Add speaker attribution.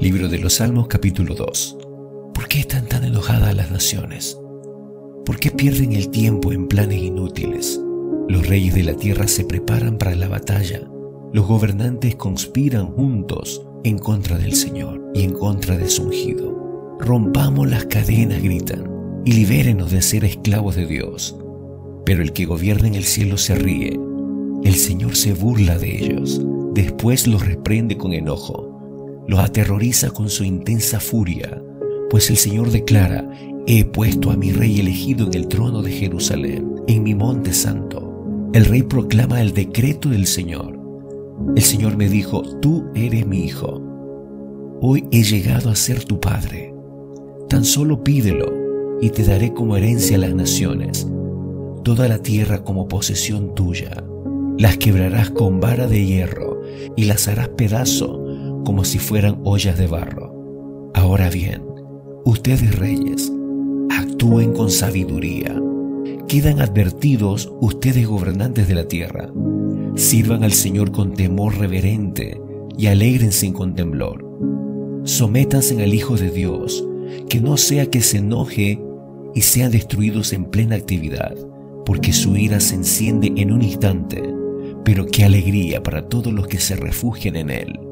Speaker 1: Libro de los Salmos capítulo 2. ¿Por qué están tan enojadas las naciones? ¿Por qué pierden el tiempo en planes inútiles? Los reyes de la tierra se preparan para la batalla. Los gobernantes conspiran juntos en contra del Señor y en contra de su ungido. Rompamos las cadenas, gritan, y libérenos de ser esclavos de Dios. Pero el que gobierna en el cielo se ríe. El Señor se burla de ellos. Después los reprende con enojo los aterroriza con su intensa furia, pues el Señor declara, he puesto a mi rey elegido en el trono de Jerusalén, en mi monte santo. El rey proclama el decreto del Señor. El Señor me dijo, tú eres mi hijo. Hoy he llegado a ser tu padre. Tan solo pídelo y te daré como herencia a las naciones, toda la tierra como posesión tuya. Las quebrarás con vara de hierro y las harás pedazo como si fueran ollas de barro. Ahora bien, ustedes reyes, actúen con sabiduría. Quedan advertidos ustedes gobernantes de la tierra. Sirvan al Señor con temor reverente y alegrense con temblor. Sométanse al Hijo de Dios, que no sea que se enoje y sean destruidos en plena actividad, porque su ira se enciende en un instante, pero qué alegría para todos los que se refugian en Él.